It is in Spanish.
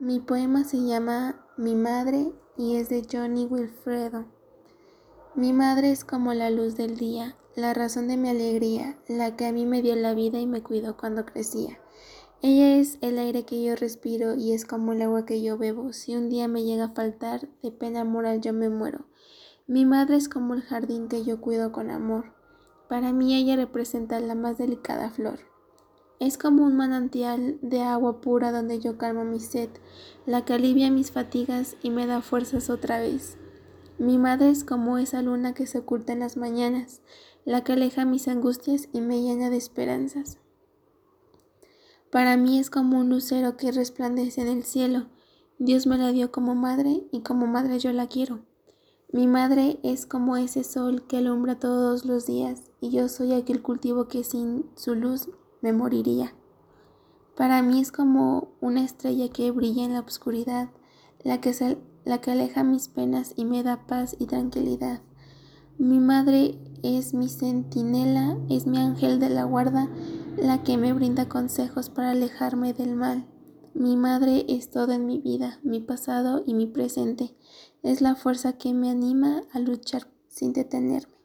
Mi poema se llama Mi madre y es de Johnny Wilfredo. Mi madre es como la luz del día, la razón de mi alegría, la que a mí me dio la vida y me cuidó cuando crecía. Ella es el aire que yo respiro y es como el agua que yo bebo. Si un día me llega a faltar, de pena moral yo me muero. Mi madre es como el jardín que yo cuido con amor. Para mí ella representa la más delicada flor. Es como un manantial de agua pura donde yo calmo mi sed, la que alivia mis fatigas y me da fuerzas otra vez. Mi madre es como esa luna que se oculta en las mañanas, la que aleja mis angustias y me llena de esperanzas. Para mí es como un lucero que resplandece en el cielo. Dios me la dio como madre y como madre yo la quiero. Mi madre es como ese sol que alumbra todos los días y yo soy aquel cultivo que sin su luz me moriría. Para mí es como una estrella que brilla en la oscuridad, la que, la que aleja mis penas y me da paz y tranquilidad. Mi madre es mi centinela, es mi ángel de la guarda, la que me brinda consejos para alejarme del mal. Mi madre es todo en mi vida, mi pasado y mi presente. Es la fuerza que me anima a luchar sin detenerme.